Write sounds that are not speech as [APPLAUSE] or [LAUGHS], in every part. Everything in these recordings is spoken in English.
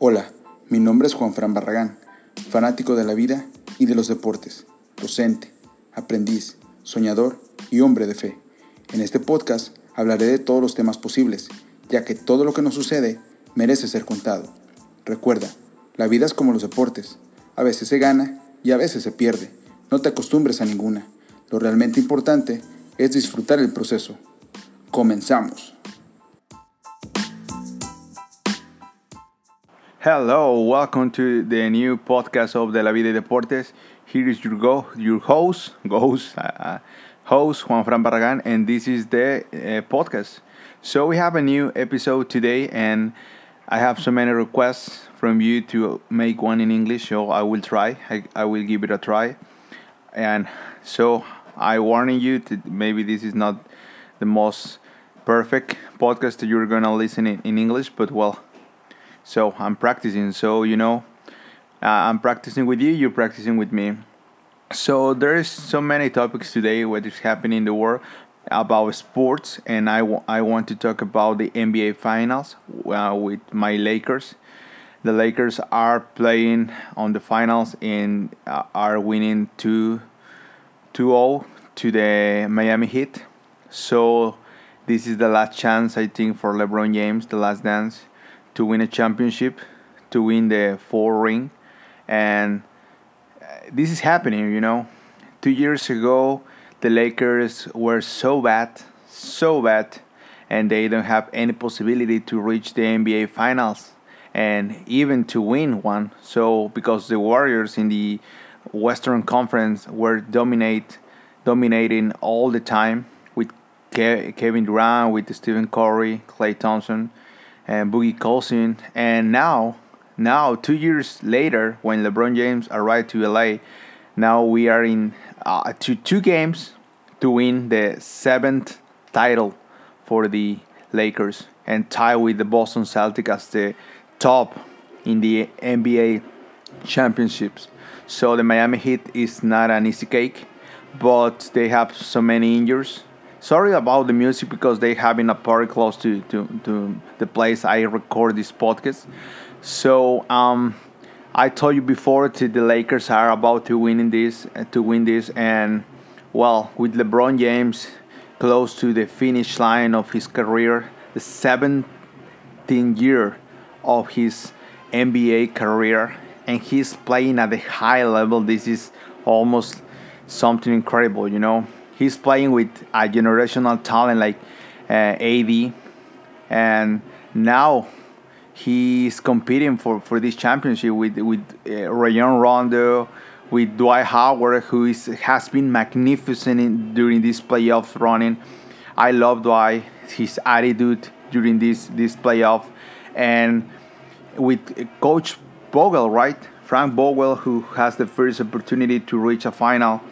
Hola, mi nombre es Juan Fran Barragán, fanático de la vida y de los deportes, docente, aprendiz, soñador y hombre de fe. En este podcast hablaré de todos los temas posibles, ya que todo lo que nos sucede merece ser contado. Recuerda, la vida es como los deportes, a veces se gana y a veces se pierde. No te acostumbres a ninguna. Lo realmente importante es disfrutar el proceso. Comenzamos. Hello, welcome to the new podcast of De La Vida y Deportes. Here is your go, your host, host, [LAUGHS] uh, host Juan Fran Barragan, and this is the uh, podcast. So we have a new episode today, and I have so many requests from you to make one in English. So I will try. I, I will give it a try, and so I warning you to maybe this is not the most perfect podcast that you're gonna listen in, in English, but well so I'm practicing. So you know, uh, I'm practicing with you. You're practicing with me. So there is so many topics today what is happening in the world about sports, and I, w- I want to talk about the NBA Finals uh, with my Lakers. The Lakers are playing on the finals and uh, are winning 2 2 to the Miami Heat. So this is the last chance I think for LeBron James, the last dance to win a championship, to win the four ring, and uh, this is happening. You know, two years ago the Lakers were so bad, so bad, and they don't have any possibility to reach the NBA Finals and even to win one. So because the Warriors in the Western Conference were dominate dominating all the time with Kevin Durant, with Stephen Curry, Klay Thompson, and Boogie Cousins. And now, now two years later, when LeBron James arrived to LA, now we are in uh, to two games to win the seventh title for the Lakers and tie with the Boston Celtics as the top in the NBA championships. So the Miami Heat is not an easy cake, but they have so many injuries sorry about the music because they having a party close to, to, to the place I record this podcast. So um, I told you before that the Lakers are about to win in this uh, to win this, and well, with LeBron James close to the finish line of his career, the 17th year of his NBA career, and he's playing at a high level. This is almost something incredible, you know he's playing with a generational talent like uh, and now he's competing for, for this championship with with uh, Rajon Rondo, with Dwight Howard, who is has been magnificent in, during this playoff running. I love Dwight, his attitude during this this playoff, and with Coach Vogel, right? Frank Vogel, who has the first opportunity to reach a final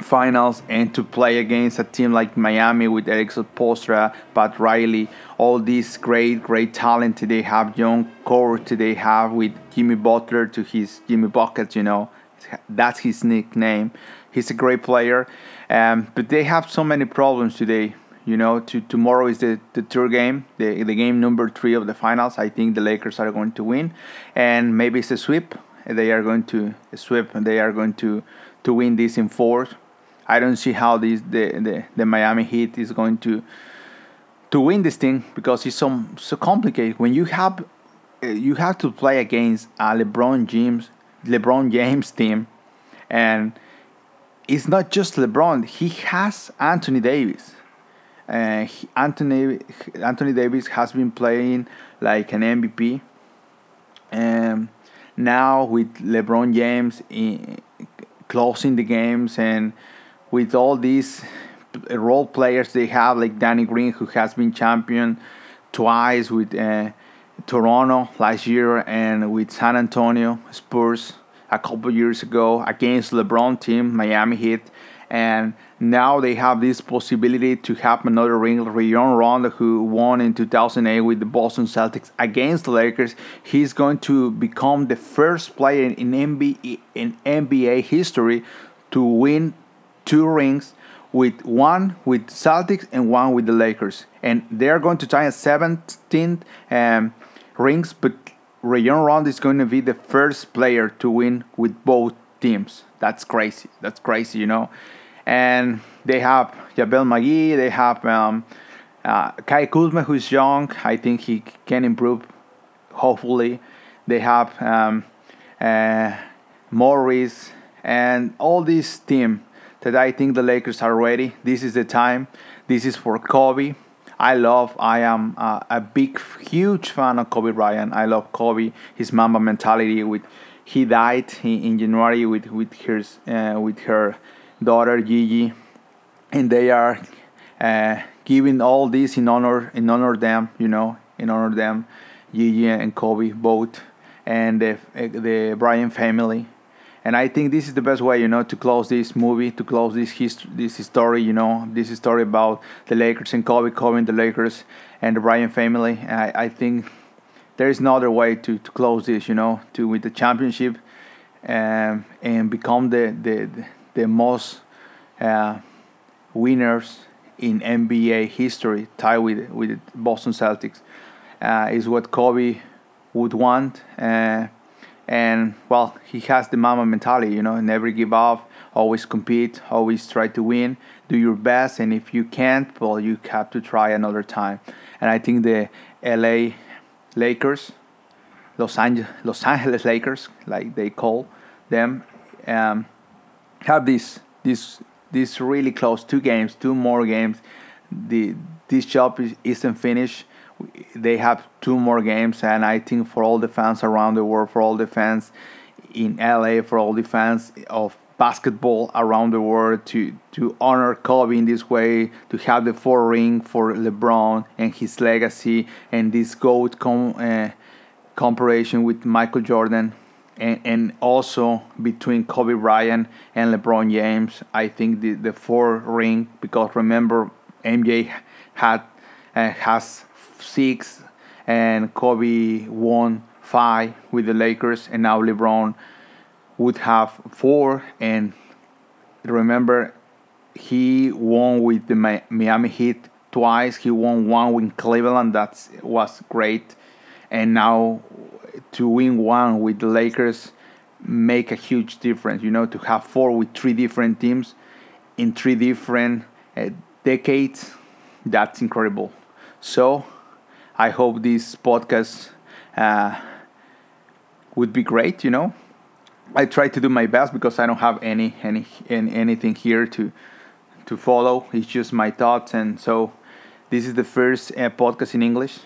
finals and to play against a team like Miami with Erik Spoelstra, Pat Riley, all these great, great talent they have, young core they have with Jimmy Butler to his Jimmy Buckets, you know, that's his nickname. He's a great player, um, but they have so many problems today. You know, to, tomorrow is the, the third game, the, the game number three of the finals. I think the Lakers are going to win, and maybe it's a sweep. They are going to sweep, and they are going to to win this in four I don't see how the, the, the Miami Heat is going to to win this thing because it's so so complicated. When you have uh, you have to play against a LeBron James LeBron James team, and it's not just LeBron. He has Anthony Davis. Uh, Anthony Anthony Davis has been playing like an MVP, and now with LeBron James in, closing the games and with all these role players they have, like Danny Green, who has been champion twice with uh, Toronto last year and with San Antonio Spurs a couple years ago against LeBron team, Miami Heat, and now they have this possibility to have another ring. Rajon Rondo, who won in 2008 with the Boston Celtics against the Lakers, he's going to become the first player in NBA in NBA history to win two rings with one with Celtics and one with the Lakers, and they are going to tie a 17th um, rings. But Rajon Rondo is going to be the first player to win with both teams. That's crazy. That's crazy, you know. And they have JaVale McGee. They have um, uh, Kai Kuzma, who's young. I think he can improve. Hopefully, they have um, uh, Morris and all this team that I think the Lakers are ready. This is the time. This is for Kobe. I love. I am uh, a big, huge fan of Kobe Bryant. I love Kobe. His Mamba mentality. With he died in, January with with her uh, with her daughter Gigi, and they are uh, giving all this in honor in honor them. You know, in honor them, Gigi and Kobe both, and the the Bryant family and I think this is the best way, you know, to close this movie, to close this history, this story, you know, this story about the Lakers and Kobe, Kobe and the Lakers and the Bryant family. I, I think there is no other way to, to close this, you know, to with the championship um, and become the the the most uh, winners in NBA history, tied with with Boston Celtics, uh, is what Kobe would want. Uh, and well he has the Mamba mentality you know never give up always compete always try to win do your best and if you can't well you have to try another time. And i think the la lakers los angeles los angeles lakers like they call them um, have this this this really close two games two more games. The this job is, isn't finished they have two more games, and I think for all the fans around the world, for all the fans in LA, for all the fans of basketball around the world to to honor Kobe in this way, to have the four ring for LeBron and his legacy, and this goat com, uh, comparison with Michael Jordan, and, and also between Kobe Bryant and LeBron James. I think the the four ring because remember MJ had uh, has six, and Kobe won five with the Lakers, and now LeBron would have four. And remember, he won with the Miami Heat twice. He won one with Cleveland. That was great. And now to win one with the Lakers make a huge difference. You know, to have four with three different teams in three different uh, decades, that's incredible. So I hope this podcast uh, would be great. You know, I try to do my best because I don't have any any, any anything here to to follow. It's just my thoughts, and so this is the first uh, podcast in English.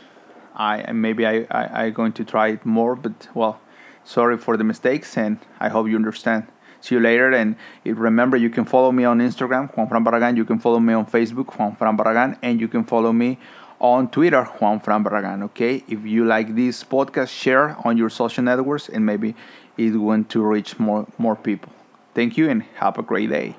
I maybe I, I I going to try it more, but well, sorry for the mistakes, and I hope you understand. See you later, and remember you can follow me on Instagram, Juan Fran Barragan. You can follow me on Facebook, Juan Fran Barragan, and you can follow me on Twitter, Juan Fran Barragan. Okay, if you like this podcast, share on your social networks, and maybe it going to reach more more people. Thank you, and have a great day.